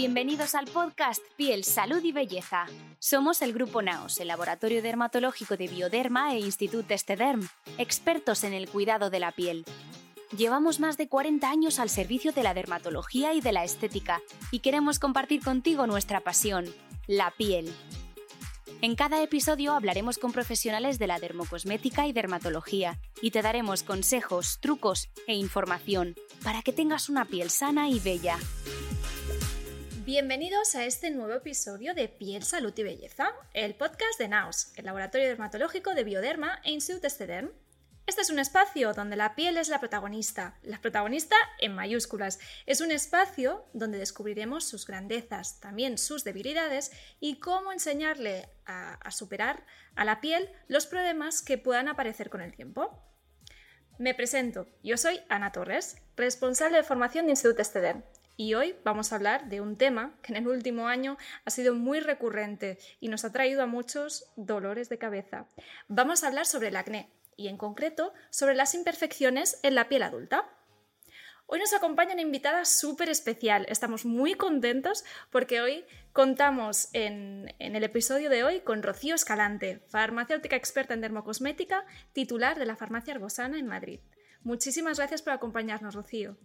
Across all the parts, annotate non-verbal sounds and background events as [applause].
Bienvenidos al podcast Piel, Salud y Belleza. Somos el Grupo NAOS, el Laboratorio Dermatológico de Bioderma e Institut Estederm, expertos en el cuidado de la piel. Llevamos más de 40 años al servicio de la dermatología y de la estética y queremos compartir contigo nuestra pasión, la piel. En cada episodio hablaremos con profesionales de la dermocosmética y dermatología y te daremos consejos, trucos e información para que tengas una piel sana y bella. Bienvenidos a este nuevo episodio de Piel, Salud y Belleza, el podcast de NAOS, el Laboratorio Dermatológico de Bioderma e Institut Estederm. Este es un espacio donde la piel es la protagonista, la protagonista en mayúsculas. Es un espacio donde descubriremos sus grandezas, también sus debilidades y cómo enseñarle a, superar a la piel los problemas que puedan aparecer con el tiempo. Me presento, yo soy Ana Torres, responsable de formación de Instituto Estederm y hoy vamos a hablar de un tema que en el último año ha sido muy recurrente y nos ha traído a muchos dolores de cabeza. Vamos a hablar sobre el acné y en concreto sobre las imperfecciones en la piel adulta. Hoy nos acompaña una invitada súper especial. Estamos muy contentos porque hoy contamos en, en, el episodio de hoy con Rocío Escalante, farmacéutica experta en dermocosmética, titular de la farmacia Arbosana en Madrid. Muchísimas gracias por acompañarnos, Rocío.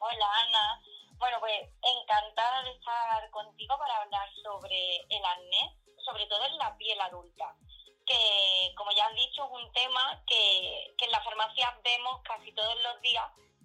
Hola, Ana. Bueno, pues encantada de estar contigo para hablar sobre el acné, sobre todo en la piel adulta, que como ya has dicho es un tema que, en las farmacias vemos casi todos los días,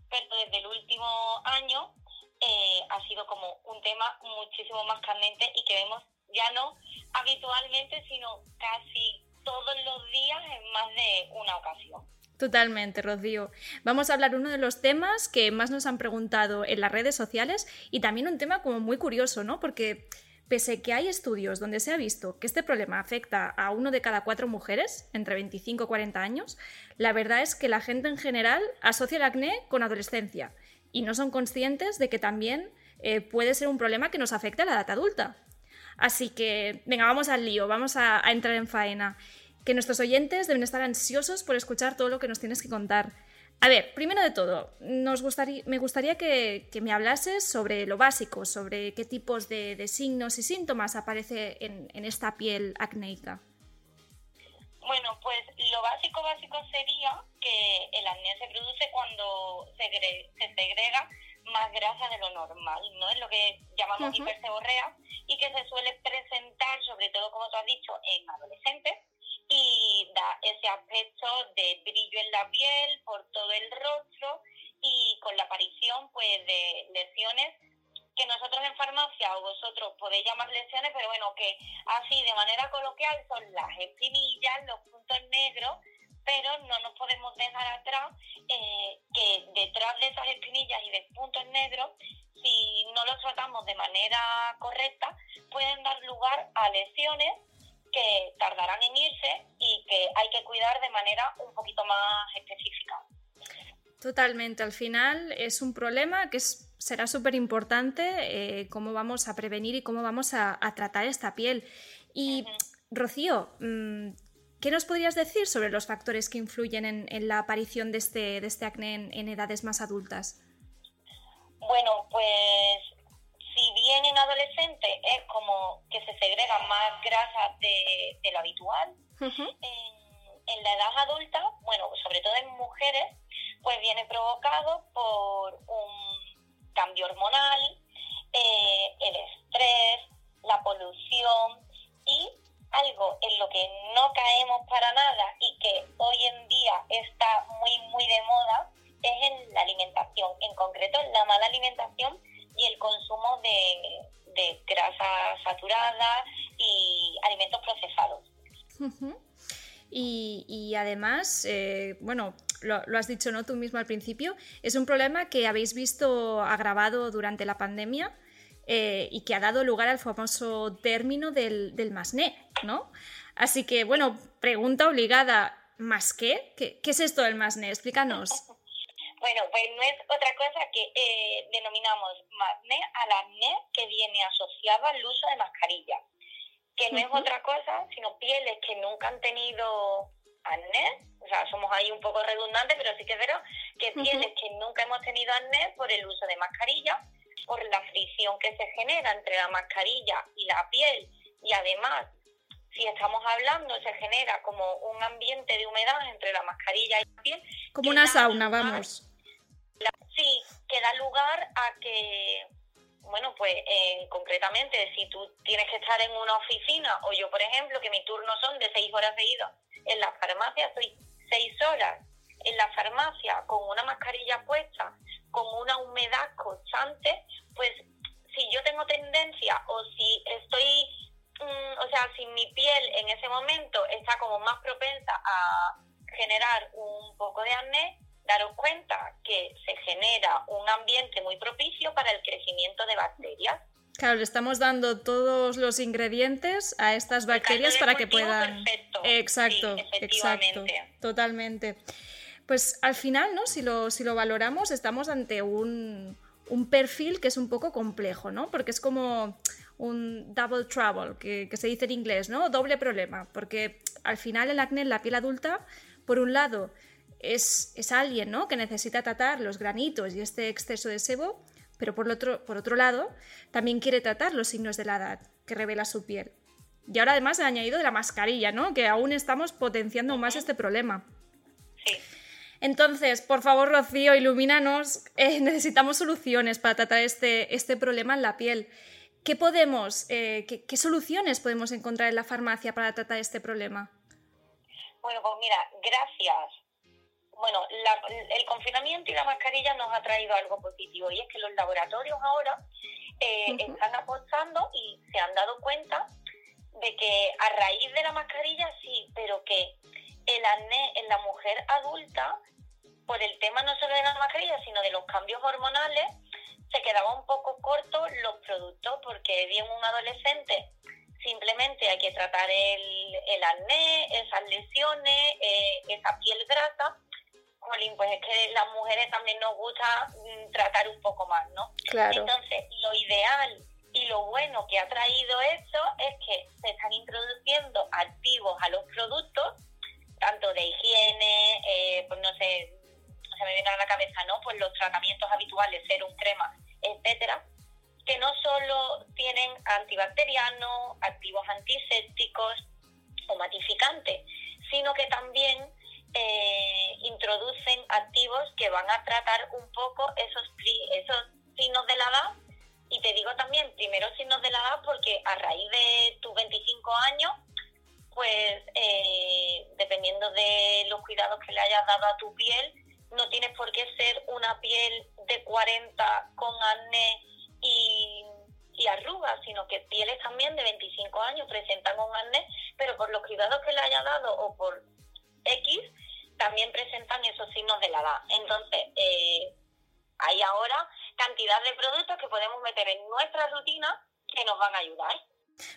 pero desde el último año eh, ha sido como un tema muchísimo más candente y que vemos ya no habitualmente, sino casi todos los días en más de una ocasión. Totalmente, Rocío. Vamos a hablar uno de los temas que más nos han preguntado en las redes sociales y también un tema como muy curioso, ¿no? Porque pese que hay estudios donde se ha visto que este problema afecta a uno de cada cuatro mujeres entre 25 y 40 años, la verdad es que la gente en general asocia el acné con adolescencia y no son conscientes de que también eh, puede ser un problema que nos afecte a la edad adulta. Así que, venga, vamos al lío, vamos a entrar en faena que nuestros oyentes deben estar ansiosos por escuchar todo lo que nos tienes que contar. A ver, primero de todo, nos gustaría, me gustaría que, que, me hablases sobre lo básico, sobre qué tipos de, de signos y síntomas aparece en, en, esta piel acnéica. Bueno, pues lo básico básico sería que el acné se produce cuando se, se segrega más grasa de lo normal, ¿no? Es lo que llamamos uh -huh. hiperseborrea y que se suele presentar, sobre todo como tú has dicho, en adolescentes y da ese aspecto de brillo en la piel por todo el rostro y con la aparición pues de lesiones que nosotros en farmacia o vosotros podéis llamar lesiones, pero bueno, que así de manera coloquial son las espinillas, los puntos negros, pero no nos podemos dejar atrás eh, que detrás de esas espinillas y de puntos negros, si no los tratamos de manera correcta, pueden dar lugar a lesiones que tardarán en irse y que hay que cuidar de manera un poquito más específica. Totalmente, al final es un problema que es, será súper importante eh, cómo vamos a prevenir y cómo vamos a, a tratar esta piel. Y uh -huh. Rocío, ¿qué nos podrías decir sobre los factores que influyen en, en la aparición de este, de este acné en, en edades más adultas? Bueno, pues si bien en adolescentes es como que se segregan más grasas de, de lo habitual, uh -huh. en, en, la edad adulta, bueno, sobre todo en mujeres, pues viene provocado por un cambio hormonal, eh, el estrés, la polución y algo en lo que no caemos para nada y que hoy en día está muy, muy de moda es en la alimentación, en concreto en la mala alimentación y el consumo de, de grasa saturada y alimentos procesados. Uh -huh. y, y, además, eh, bueno, lo, has dicho ¿no? tú mismo al principio, es un problema que habéis visto agravado durante la pandemia eh, y que ha dado lugar al famoso término del, del masné, ¿no? Así que, bueno, pregunta obligada, ¿más qué? ¿Qué, es esto del masné? Explícanos. [laughs] Bueno, pues no es otra cosa que eh, denominamos masné al acné que viene asociado al uso de mascarilla, que no es otra cosa sino pieles que nunca han tenido acné, o sea, somos ahí un poco redundantes, pero sí que es verdad que pieles que nunca hemos tenido acné por el uso de mascarilla, por la fricción que se genera entre la mascarilla y la piel y además si estamos hablando, se genera como un ambiente de humedad entre la mascarilla y la piel. Como una sauna, vamos. Sí, que da lugar a que, bueno, pues concretamente, si tú tienes que estar en una oficina, o yo, por ejemplo, que mi turno son de seis horas seguidas en la farmacia, estoy seis horas en la farmacia con una mascarilla puesta, con una humedad constante, pues si yo tengo tendencia o si estoy Mm, o sea, si mi piel en ese momento está como más propensa a generar un poco de acné, daros cuenta que se genera un ambiente muy propicio para el crecimiento de bacterias. Claro, le estamos dando todos los ingredientes a estas bacterias para que puedan. Perfecto. Exacto, exacto. Totalmente. Pues al final, ¿no? Si lo, si lo valoramos, estamos ante un, un perfil que es un poco complejo, ¿no? Porque es como un double trouble, que, se dice en inglés, ¿no? Doble problema, porque al final el acné en la piel adulta, por un lado, es, es alguien, ¿no? Que necesita tratar los granitos y este exceso de sebo, pero por otro, por otro lado, también quiere tratar los signos de la edad que revela su piel. Y ahora además ha añadido de la mascarilla, ¿no? Que aún estamos potenciando más este problema. Sí. Entonces, por favor, Rocío, ilumínanos. Eh, [laughs] necesitamos soluciones para tratar este, este problema en la piel. ¿Qué podemos, eh, qué, soluciones podemos encontrar en la farmacia para tratar este problema? Bueno, pues mira, gracias. Bueno, el confinamiento y la mascarilla nos ha traído algo positivo y es que los laboratorios ahora eh, están apostando y se han dado cuenta de que a raíz de la mascarilla sí, pero que el acné en la mujer adulta, por el tema no solo de la mascarilla, sino de los cambios hormonales, se quedaba un poco corto los productos porque bien un adolescente simplemente hay que tratar el, el acné, esas lesiones, eh, esa piel grasa. Jolín, pues es que las mujeres también nos gusta mm, tratar un poco más, ¿no? Claro. Entonces, lo ideal y lo bueno que ha traído esto es que se están introduciendo activos a los productos, tanto de higiene, eh, pues no sé, se me viene a la cabeza, ¿no? Pues los tratamientos habituales, serum, crema, etcétera, que no solo tienen antibacterianos, activos antisépticos o matificantes, sino que también eh, introducen activos que van a tratar un poco esos, esos signos de la edad. Y te digo también, primero signos de la edad, porque a raíz de tus 25 años, pues eh, dependiendo de los cuidados que le hayas dado a tu piel, no tienes por qué ser una piel de 40 con acné y, arrugas, sino que pieles también de 25 años presentan un acné, pero por los cuidados que le haya dado o por X, también presentan esos signos de la edad. Entonces, eh, hay ahora cantidad de productos que podemos meter en nuestra rutina que nos van a ayudar.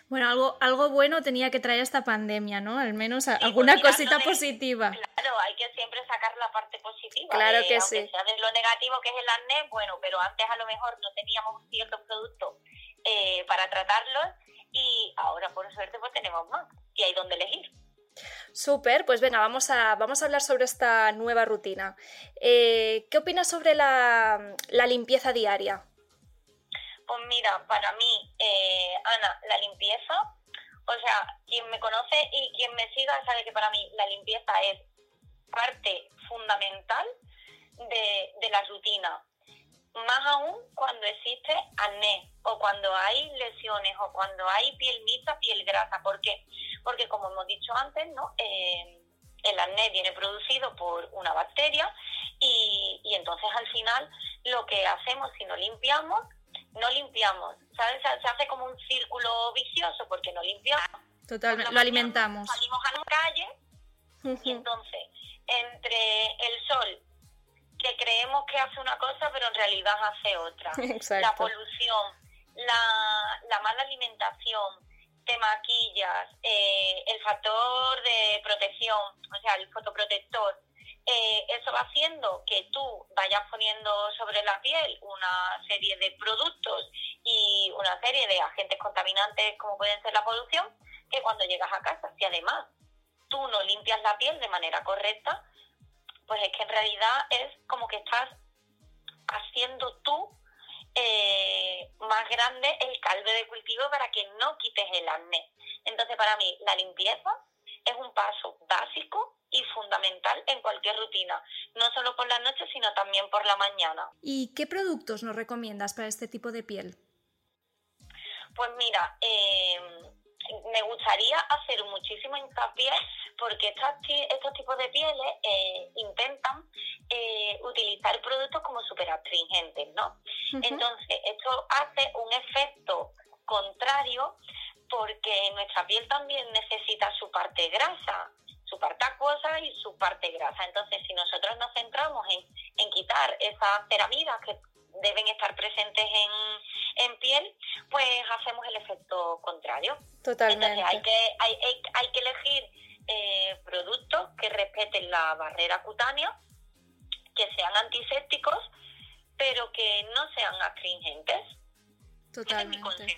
Bueno, algo, algo bueno tenía que traer esta pandemia, ¿no? Al menos alguna pues cosita positiva. Claro, hay que siempre sacar la parte positiva. Claro que sí. Sea de lo negativo que es el acné, bueno, pero antes a lo mejor no teníamos ciertos productos eh, para tratarlos y ahora por suerte pues tenemos más y hay donde elegir. Súper, pues venga, vamos a, vamos a hablar sobre esta nueva rutina. Eh, ¿Qué opinas sobre la, la limpieza diaria? Pues mira, para mí, eh, Ana, la limpieza, o sea, quien me conoce y quien me siga sabe que para mí la limpieza es parte fundamental de, la rutina. Más aún cuando existe acné o cuando hay lesiones o cuando hay piel mixta, piel grasa. ¿Por qué? Porque como hemos dicho antes, ¿no? Eh, el acné viene producido por una bacteria y, y entonces al final lo que hacemos si no limpiamos no limpiamos, ¿sabes? Se hace como un círculo vicioso porque no limpiamos. Totalmente, lo alimentamos. Salimos a la calle y entonces entre el sol, que creemos que hace una cosa, pero en realidad hace otra. [laughs] La polución, la, la mala alimentación, te maquillas, eh, el factor de protección, o sea, el fotoprotector, eh, eso va haciendo que tú vayas poniendo sobre la piel una serie de productos y una serie de agentes contaminantes como pueden ser la polución, que cuando llegas a casa, si además tú no limpias la piel de manera correcta, pues es que en realidad es como que estás haciendo tú eh, más grande el caldo de cultivo para que no quites el acné. Entonces, para mí, la limpieza es un paso básico y fundamental en cualquier rutina, no solo por la noche, sino también por la mañana. ¿Y qué productos nos recomiendas para este tipo de piel? Pues mira, eh, me gustaría hacer muchísimo hincapié porque estos, tipos de pieles eh, intentan eh, utilizar productos como superastringentes, ¿no? Entonces, esto hace un efecto contrario porque nuestra piel también necesita su parte grasa, su parte acuosa y su parte grasa. Entonces, si nosotros nos centramos en, en quitar esas ceramidas que deben estar presentes en, en piel, pues hacemos el efecto contrario. Totalmente. Entonces, hay que, hay, hay, que elegir eh, productos que respeten la barrera cutánea, que sean antisépticos, pero que no sean astringentes. Totalmente.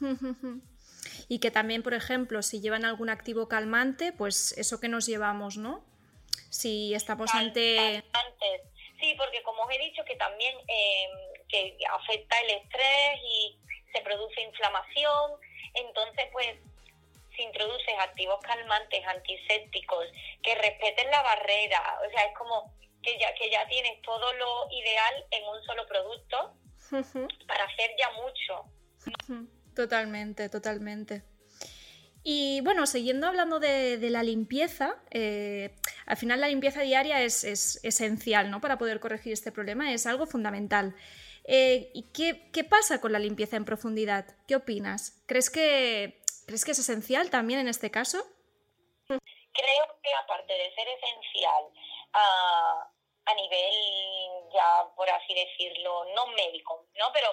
[laughs] Y que también, por ejemplo, si llevan algún activo calmante, pues eso que nos llevamos, ¿no? Si estamos ante... Sí, porque como os he dicho, que también em, que afecta el estrés y se produce inflamación, entonces pues si introduces activos calmantes, antisépticos, que respeten la barrera, o sea, es como que ya, que ya tienes todo lo ideal en un solo producto para hacer ya mucho. Totalmente, totalmente. Y bueno, siguiendo hablando de, la limpieza, eh, al final la limpieza diaria es, esencial ¿no? para poder corregir este problema, es algo fundamental. Eh, ¿Y qué, pasa con la limpieza en profundidad? ¿Qué opinas? ¿Crees que, ¿Crees que es esencial también en este caso? Creo que aparte de ser esencial a, a nivel ya, por así decirlo, no médico, ¿no? Pero,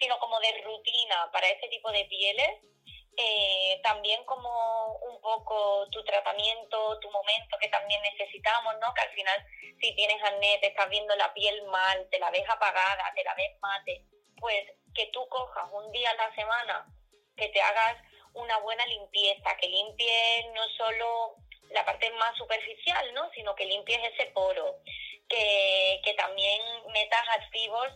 sino como de rutina para este tipo de pieles, eh, también como un poco tu tratamiento, tu momento que también necesitamos, ¿no? Que al final si tienes acné, te estás viendo la piel mal, te la ves apagada, te la ves mate, pues que tú cojas un día a la semana, que te hagas una buena limpieza, que limpies no solo la parte más superficial, ¿no? Sino que limpies ese poro, que, que también metas activos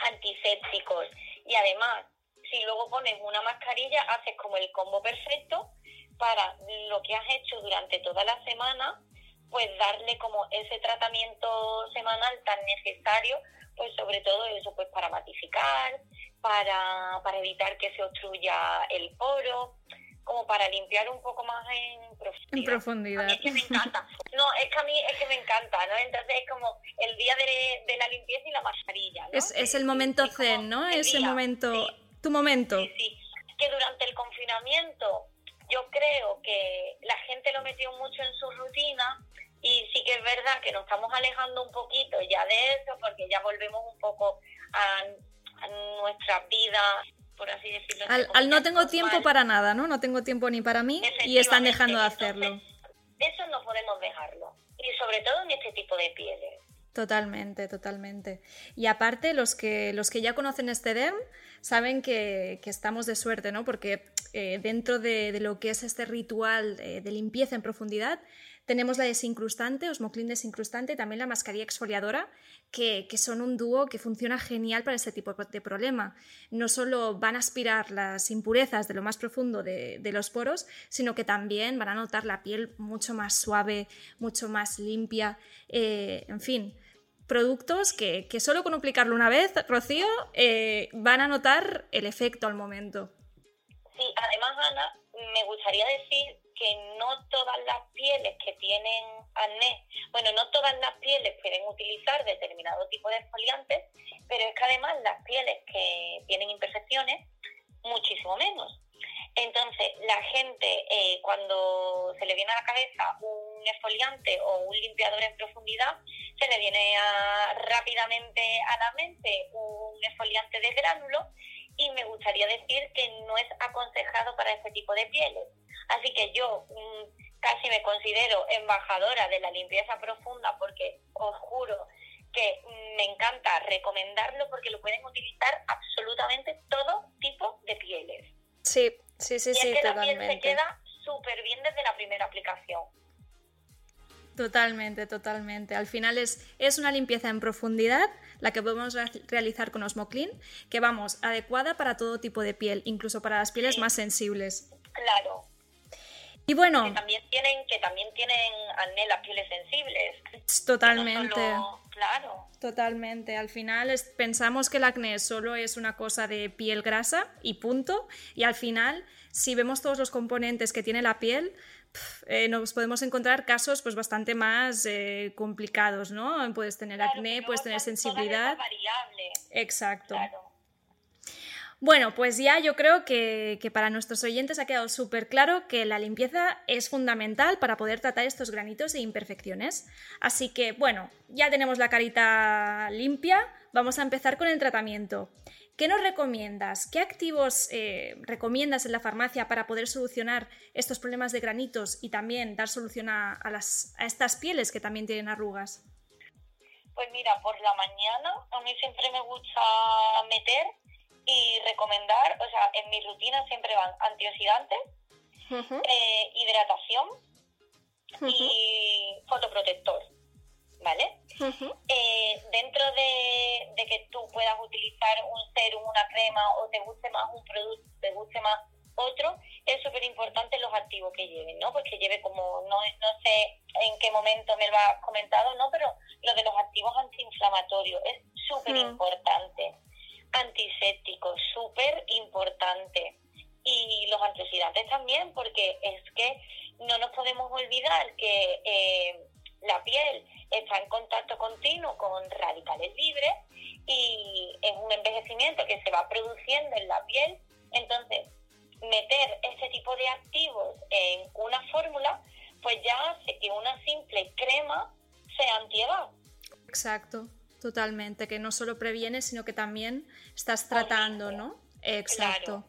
antisépticos y además si luego pones una mascarilla, haces como el combo perfecto para lo que has hecho durante toda la semana, pues darle como ese tratamiento semanal tan necesario, pues sobre todo eso, pues para matificar, para, para evitar que se obstruya el poro, como para limpiar un poco más en profundidad. En profundidad. es que me encanta. No, es que a mí es que me encanta, ¿no? Entonces es como el día de, la limpieza y la mascarilla, ¿no? Es, es el momento zen, ¿no? Es el momento tu momento. Sí, sí. Que durante el confinamiento yo creo que la gente lo metió mucho en su rutina y sí que es verdad que nos estamos alejando un poquito ya de eso porque ya volvemos un poco a, nuestra vida, por así decirlo. Al, no tengo tiempo para nada, ¿no? No tengo tiempo ni para mí y están dejando de hacerlo. eso no podemos dejarlo. Y sobre todo en este tipo de pieles. Totalmente, totalmente. Y aparte, los que, los que ya conocen este DEM saben que, estamos de suerte, ¿no? Porque eh, dentro de, lo que es este ritual de, limpieza en profundidad, tenemos la desincrustante, Osmoclin desincrustante, y también la mascarilla exfoliadora, que, son un dúo que funciona genial para este tipo de problema. No solo van a aspirar las impurezas de lo más profundo de, los poros, sino que también van a notar la piel mucho más suave, mucho más limpia, eh, en fin productos que, que, solo con aplicarlo una vez, Rocío, eh, van a notar el efecto al momento. Sí, además, Ana, me gustaría decir que no todas las pieles que tienen acné, bueno, no todas las pieles pueden utilizar determinado tipo de exfoliantes, pero es que además las pieles que tienen imperfecciones, muchísimo menos. Entonces, la gente, eh, cuando se le viene a la cabeza un exfoliante o un limpiador en profundidad, se le viene rápidamente a la mente un exfoliante de gránulo y me gustaría decir que no es aconsejado para este tipo de pieles. Así que yo mm, casi me considero embajadora de la limpieza profunda porque os juro que me encanta recomendarlo porque lo pueden utilizar absolutamente todo tipo de pieles. Sí, sí, sí, sí, que totalmente. La piel se queda súper bien desde la primera aplicación. Totalmente, totalmente. Al final es, es una limpieza en profundidad la que podemos realizar con Osmoclean, que vamos, adecuada para todo tipo de piel, incluso para las pieles más sensibles. Claro. Y bueno. Que también tienen, que también tienen acné las pieles sensibles. Totalmente. claro. Totalmente. Al final pensamos que el acné solo es una cosa de piel grasa y punto. Y al final, si vemos todos los componentes que tiene la piel, eh, nos podemos encontrar casos pues bastante más eh, complicados, ¿no? Puedes tener acné, puedes tener sensibilidad. Exacto. Bueno, pues ya yo creo que, para nuestros oyentes ha quedado súper claro que la limpieza es fundamental para poder tratar estos granitos e imperfecciones. Así que, bueno, ya tenemos la carita limpia, vamos a empezar con el tratamiento. ¿Qué nos recomiendas? ¿Qué activos eh, recomiendas en la farmacia para poder solucionar estos problemas de granitos y también dar solución a, las, a estas pieles que también tienen arrugas? Pues mira, por la mañana a mí siempre me gusta meter y recomendar, o sea, en mi rutina siempre van antioxidantes, eh, hidratación y fotoprotector, ¿vale? Eh, dentro de, que tú puedas utilizar un serum, una crema o te guste más un producto, te guste más otro, es súper importante los activos que lleven, ¿no? Pues que lleve como, no, no sé en qué momento me lo has comentado, ¿no? Pero lo de los activos antiinflamatorios es súper importante antiséptico, súper importante. Y los antioxidantes también, porque es que no nos podemos olvidar que eh, la piel está en contacto continuo con radicales libres y es un envejecimiento que se va produciendo en la piel. Entonces, meter este tipo de activos en una fórmula, pues ya hace que una simple crema sea antiedad. Exacto. Totalmente, que no solo previene, sino que también estás tratando, ¿no? Exacto.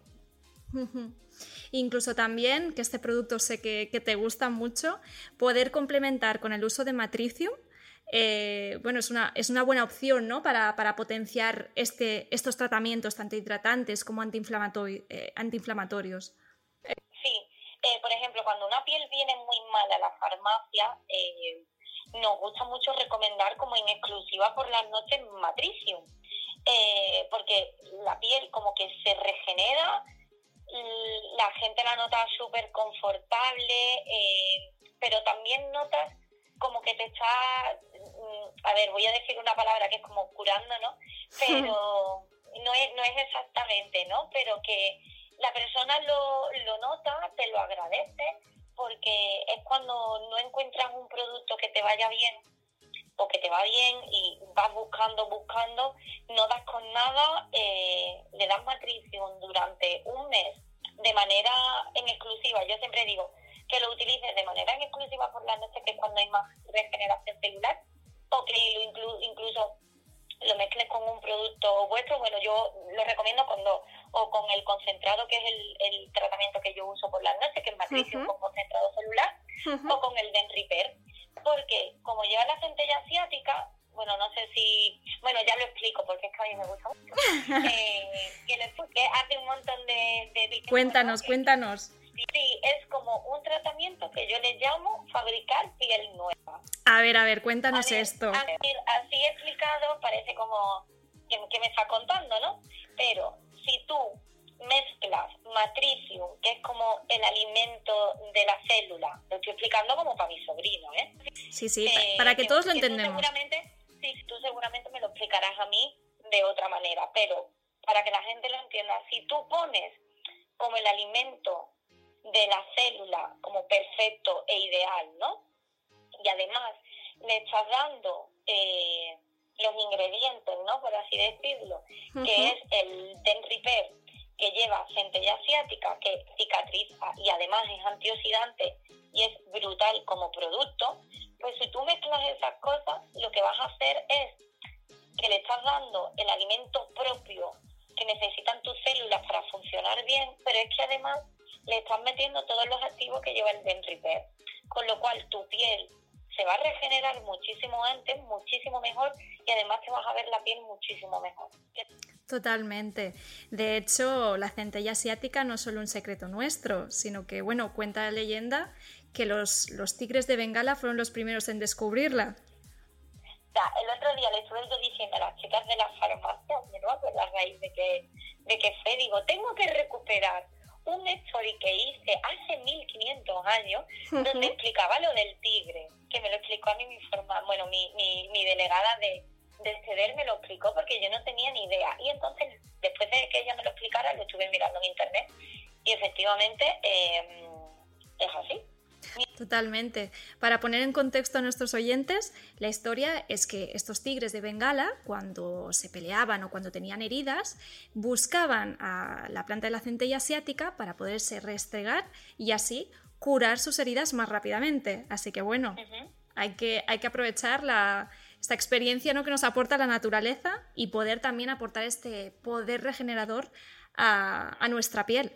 Incluso también, que este producto sé que, te gusta mucho, poder complementar con el uso de Matricium, eh, bueno, es una, es una buena opción, ¿no? Para, potenciar este, estos tratamientos, tanto hidratantes como eh, antiinflamatorios. Sí, eh, por ejemplo, cuando una piel viene muy mal a la farmacia, nos gusta mucho recomendar como en exclusiva por las noches Matricium, porque la piel como que se regenera, la gente la nota súper confortable, eh, pero también notas como que te está, mm, a ver, voy a decir una palabra que es como curando, ¿no? [laughs] Pero no es, no es exactamente, ¿no? Pero que la persona lo, lo nota, te lo agradece porque es cuando no encuentras un producto que te vaya bien o que te va bien y vas buscando, buscando, no das con nada, eh, le das matrición durante un mes de manera en exclusiva. Yo siempre digo que lo utilices de manera en exclusiva por la noche, que es cuando hay más regeneración celular, o que lo incluso lo mezcles con un producto vuestro, bueno, yo lo recomiendo cuando, o con el concentrado, que es el, tratamiento que yo uso por la noche, que es matricio con concentrado celular, o con el Denriper, porque como lleva la centella asiática, bueno, no sé si, bueno, ya lo explico porque es que a mí me gusta mucho, [laughs] eh, que, hace un montón de... de cuéntanos, cuéntanos. Sí, es como un tratamiento que yo le llamo fabricar piel nueva. A ver, a ver, cuéntanos esto. Así, explicado parece como que, me está contando, ¿no? Pero si tú mezclas matricium, que es como el alimento de la célula, estoy explicando como para mi sobrino, ¿eh? Sí, sí, eh, para que, todos lo entendamos. seguramente, Totalmente. De hecho, la centella asiática no es solo un secreto nuestro, sino que, bueno, cuenta la leyenda que los, los tigres de Bengala fueron los primeros en descubrirla. el otro día le estuve diciendo a las chicas de la farmacia, ¿no? Por la raíz de que, de que fue, digo, tengo que recuperar un story que hice hace 1500 años donde explicaba lo del tigre, que me lo explicó a mí mi forma, bueno, mi, mi, mi delegada de, de ceder me lo explicó porque yo no tenía ni idea. Y entonces, después de que ella me lo explicara, lo estuve mirando en internet y efectivamente eh, es así. Totalmente. Para poner en contexto a nuestros oyentes, la historia es que estos tigres de Bengala, cuando se peleaban o cuando tenían heridas, buscaban a la planta de la centella asiática para poderse restregar y así curar sus heridas más rápidamente. Así que bueno, hay, que, hay que aprovechar esta experiencia ¿no? que nos aporta la naturaleza y poder también aportar este poder regenerador a nuestra piel.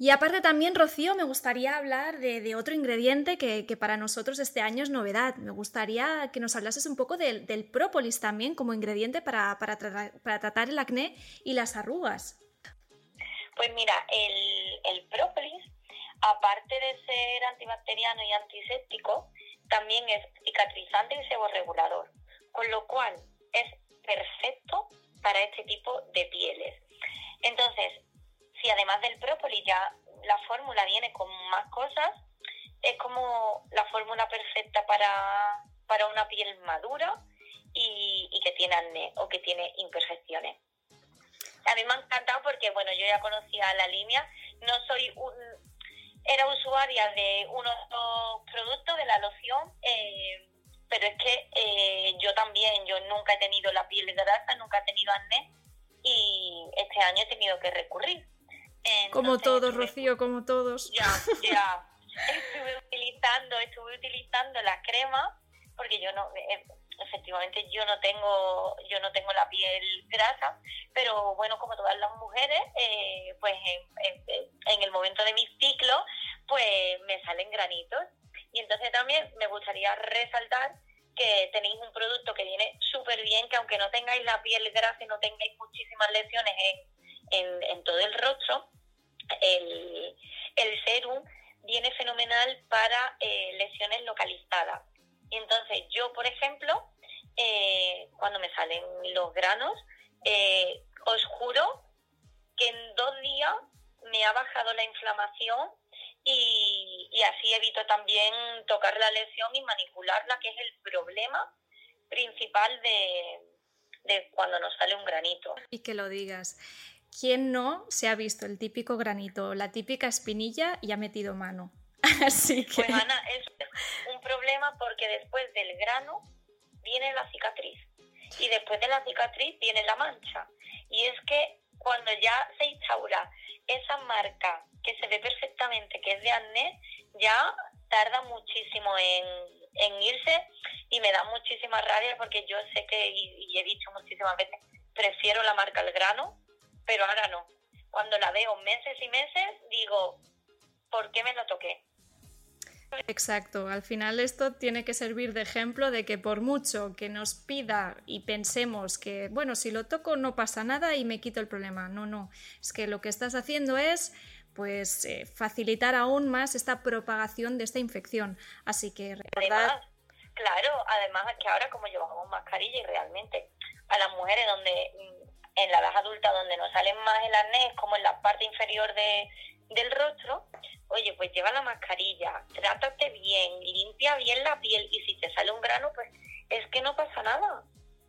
Y aparte también, Rocío, me gustaría hablar de, otro ingrediente que, para nosotros este año es novedad. Me gustaría que nos hablases un poco del, própolis también como ingrediente para, para, tratar el acné y las arrugas. Pues mira, el, el própolis, aparte de ser antibacteriano y antiséptico, también es cicatrizante y seborregulador, con lo cual es perfecto para este tipo de pieles. Entonces, si además del própolis ya la fórmula viene con más cosas, es como la fórmula perfecta para, para una piel madura y, que tiene acné o que tiene imperfecciones. A mí me ha encantado porque, bueno, yo ya conocía la línea, no soy un, era usuaria de uno de los productos de la loción, eh, pero es que eh, yo también, yo nunca he tenido la piel grasa, nunca he tenido acné y este año he tenido que recurrir como todos, Rocío, como todos. Ya, ya. [laughs] estuve utilizando, estuve utilizando la crema porque yo no eh, efectivamente yo no tengo yo no tengo la piel grasa pero bueno como todas las mujeres eh, pues en, el momento de mi ciclo pues me salen granitos y entonces también me gustaría resaltar que tenéis un producto que viene súper bien que aunque no tengáis la piel grasa y no tengáis muchísimas lesiones en, todo el rostro el, el serum viene fenomenal para eh, lesiones localizadas. Y entonces yo, por ejemplo, eh, cuando me salen los granos, eh, os juro que en dos días me ha bajado la inflamación y, y, así evito también tocar la lesión y manipularla, que es el problema principal de, de cuando nos sale un granito. Y que lo digas. ¿Quién no se ha visto el típico granito, la típica espinilla y ha metido mano? [laughs] Así que... Pues Ana, es problema porque después del grano viene la cicatriz y después de la cicatriz viene la mancha. Y es que cuando ya se instaura esa marca que se ve perfectamente que es de acné, ya tarda muchísimo en, en irse y me da muchísima rabia porque yo sé que, y he dicho muchísimas veces, prefiero la marca al grano pero ahora no. Cuando la veo meses y meses, digo, ¿por qué me lo toqué? Exacto, al final esto tiene que servir de ejemplo de que por mucho que nos pida y pensemos que, bueno, si lo toco no pasa nada y me quito el problema. No, no, es que lo que estás haciendo es pues eh, facilitar aún más esta propagación de esta infección. Así que recordad... claro, además que ahora como llevamos mascarilla y realmente a las mujeres donde mm, en la edad adulta donde nos salen más el acné, como en la parte inferior de, del rostro, oye, pues lleva la mascarilla, trátate bien, limpia bien la piel y si te sale un grano, pues es que no pasa nada.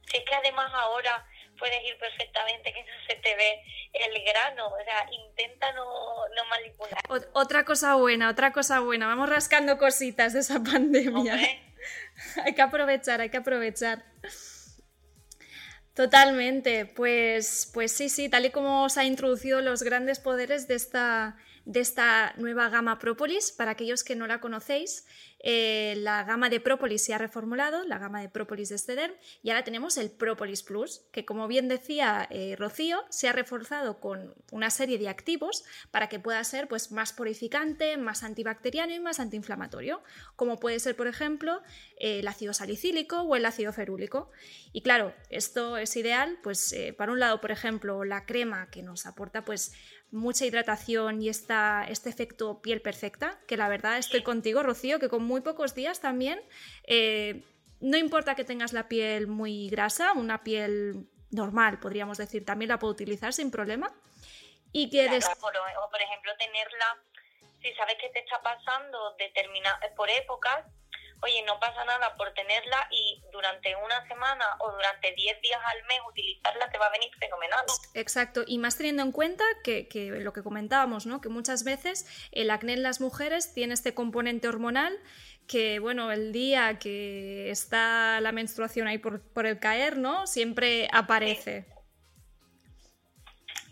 Si es que además ahora puedes ir perfectamente que no se te ve el grano, o sea, intenta no, no manipular. otra cosa buena, otra cosa buena, vamos rascando cositas de esa pandemia. [laughs] hay que aprovechar, hay que aprovechar. Totalmente, pues, pues sí, sí, tal y como os ha introducido los grandes poderes de esta, de esta nueva gama Propolis, para aquellos que no la conocéis, eh, la gama de Propolis se ha reformulado, la gama de Propolis de Stederm, y ahora tenemos el Propolis Plus, que como bien decía eh, Rocío, se ha reforzado con una serie de activos para que pueda ser pues, más purificante, más antibacteriano y más antiinflamatorio, como puede ser, por ejemplo, el ácido salicílico o el ácido ferúlico. Y claro, esto es ideal, pues eh, para un lado, por ejemplo, la crema que nos aporta pues mucha hidratación y esta, este efecto piel perfecta, que la verdad estoy contigo, Rocío, que con muy pocos días también, eh, no importa que tengas la piel muy grasa, una piel normal, podríamos decir, también la puedo utilizar sin problema. Y que por, por ejemplo, tenerla, si sabes que te está pasando determina, por épocas, oye, no pasa nada por tenerla y durante una semana o durante 10 días al mes utilizarla te va a venir fenomenal. Exacto, y más teniendo en cuenta que, lo que comentábamos, ¿no? que muchas veces el acné en las mujeres tiene este componente hormonal que, bueno, el día que está la menstruación ahí por, el caer, ¿no? Siempre aparece.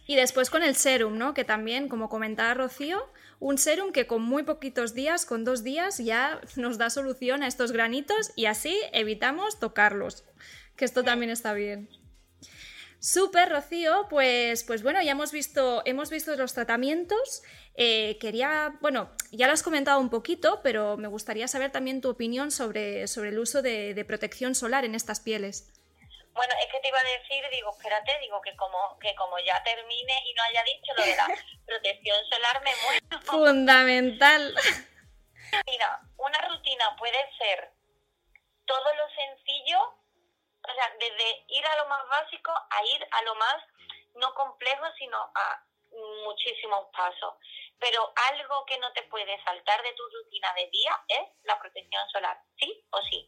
Y después con el serum, ¿no? Que también, como comentaba Rocío, un serum que con muy poquitos días, con dos días, ya nos da solución a estos granitos y así evitamos tocarlos, que esto también está bien. Súper, Rocío, pues, pues bueno, ya hemos visto, hemos visto los tratamientos. Eh, quería, bueno, ya lo has comentado un poquito, pero me gustaría saber también tu opinión sobre, sobre el uso de protección solar en estas pieles. Bueno, es que te iba a decir, digo, espérate, digo que como que como ya termine y no haya dicho lo de la [laughs] protección solar, me muero. Fundamental. Mira, una rutina puede ser todo lo sencillo, o sea, desde ir a lo más básico a ir a lo más no complejo, sino a muchísimos pasos. Pero algo que no te puede saltar de tu rutina de día es la protección solar, sí o sí.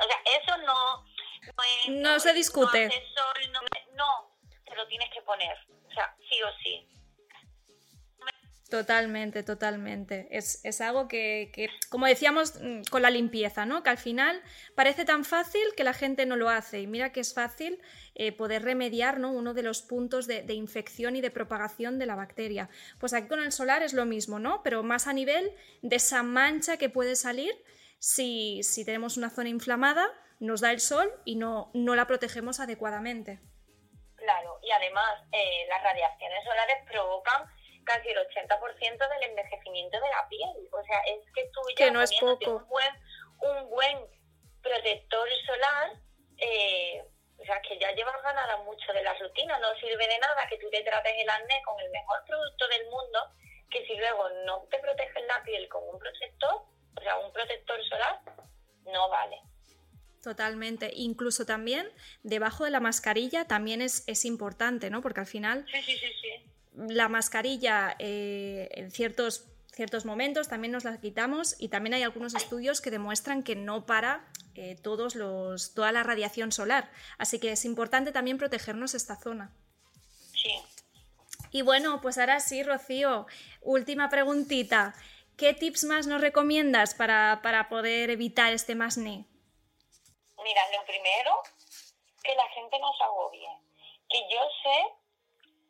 O sea, eso no, no, se discute. No, no, te lo tienes que poner. O sea, sí o sí. Totalmente, totalmente. Es, algo que, como decíamos mm, con la limpieza, ¿no? Que al final parece tan fácil que la gente no lo hace. Y mira que es fácil eh, poder remediar ¿no? uno de los puntos de, de, infección y de propagación de la bacteria. Pues aquí con el solar es lo mismo, ¿no? Pero más a nivel de esa mancha que puede salir si, si tenemos una zona inflamada nos da el sol y no, no la protegemos adecuadamente. Claro, y además eh, las radiaciones solares provocan casi el 80% del envejecimiento de la piel. O sea, es que tú ya que no es poco. Un, buen, un buen protector solar, eh, o sea, que ya llevas ganada mucho de la rutina. No sirve de nada que tú te trates el acné con el mejor producto del mundo, que si luego no te proteges la piel con un protector, o sea, un protector solar, no vale. Totalmente. Incluso también debajo de la mascarilla también es, es importante, ¿no? Porque al final la mascarilla eh, en ciertos, ciertos momentos también nos la quitamos y también hay algunos estudios que demuestran que no para eh, todos los, toda la radiación solar. Así que es importante también protegernos esta zona. Sí. Y bueno, pues ahora sí, Rocío, última preguntita. ¿Qué tips más nos recomiendas para, para poder evitar este masné? Mira, lo primero, que la gente no se agobie. Que yo sé,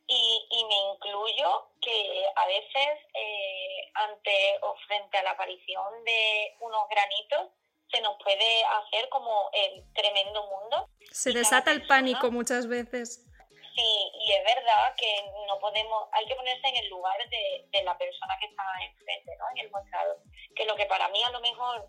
y, me incluyo, que a veces eh, ante o frente a la aparición de unos granitos, se nos puede hacer como el tremendo mundo. Se desata el pánico muchas veces. Sí, y es verdad que no podemos, hay que ponerse en el lugar de, de la persona que está enfrente, ¿no? En el mostrador. Que lo que para mí a lo mejor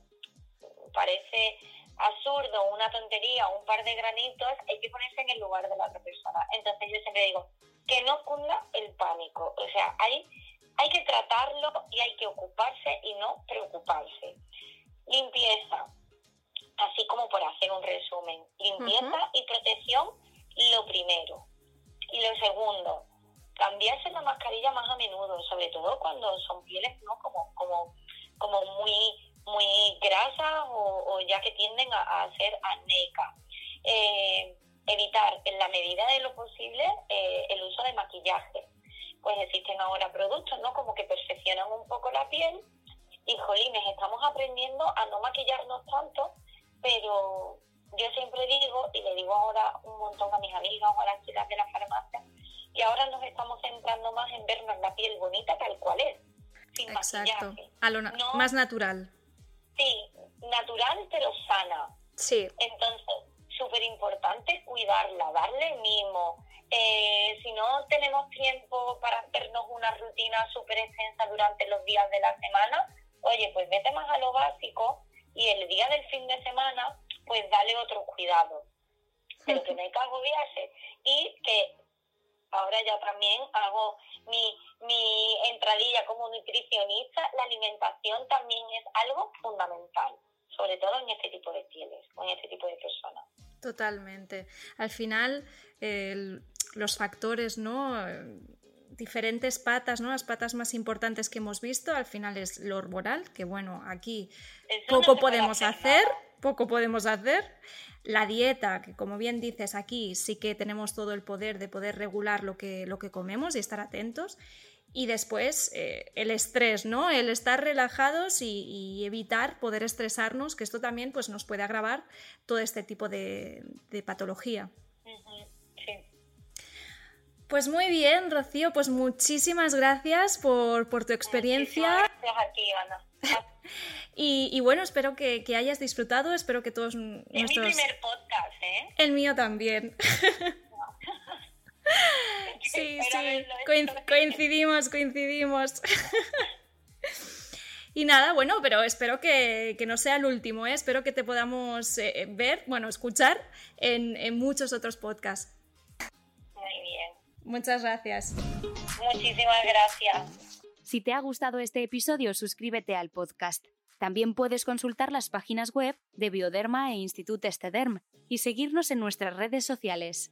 parece absurdo, una tontería, un par de granitos, hay que ponerse en el lugar de la otra persona. Entonces yo siempre digo, que no cunda el pánico. O sea, hay, hay que tratarlo y hay que ocuparse y no preocuparse. Limpieza, así como por hacer un resumen. Limpieza y protección, lo primero. Y lo segundo, cambiarse la mascarilla más a menudo, sobre todo cuando son pieles ¿no? como, como, como muy muy grasas o, ya que tienden a, ser acnéicas. Eh, evitar en la medida de lo posible eh, el uso de maquillaje. Pues existen ahora productos, ¿no? Como que perfeccionan un poco la piel y, jolines, estamos aprendiendo a no maquillarnos tanto, pero yo siempre digo, y le digo ahora un montón a mis amigas o a las chicas de la farmacia y ahora nos estamos centrando más en vernos la piel bonita tal cual es, sin Exacto. A lo más natural. Sí, natural pero sana. Sí. Entonces, súper importante cuidarla, darle mimo. Eh, si no tenemos tiempo para hacernos una rutina súper extensa durante los días de la semana, oye, pues vete más a lo básico y el día del fin de semana, pues dale otro cuidado. Pero que no hay que agobiarse. Y que ahora ya también hago mi, mi entradilla como nutricionista, la alimentación también es algo fundamental sobre todo en este tipo de pieles, con este tipo de personas. Totalmente. Al final, los factores, ¿no? diferentes patas, ¿no? Las patas más importantes que hemos visto, al final es lo hormonal, que bueno, aquí poco podemos hacer, poco podemos hacer. La dieta, que como bien dices, aquí sí que tenemos todo el poder de poder regular lo que, lo que comemos y estar atentos. Y después eh, el estrés, ¿no? El estar relajados y, evitar poder estresarnos, que esto también pues, nos puede agravar todo este tipo de, patología. Pues muy bien, Rocío, pues muchísimas gracias por, tu experiencia. Gracias a ti, Ana. [laughs] y, bueno, espero que, hayas disfrutado, espero que todos nuestros... Es mi primer podcast, ¿eh? El mío también. [laughs] Sí, sí, coincidimos, coincidimos. [laughs] Y nada, bueno, pero espero que, no sea el último, ¿eh? espero que te podamos eh, ver, bueno, escuchar en, muchos otros podcasts. Muy bien. Muchas gracias. Muchísimas gracias. Si te ha gustado este episodio, suscríbete al podcast. También puedes consultar las páginas web de Bioderma e Institut Estederm y seguirnos en nuestras redes sociales.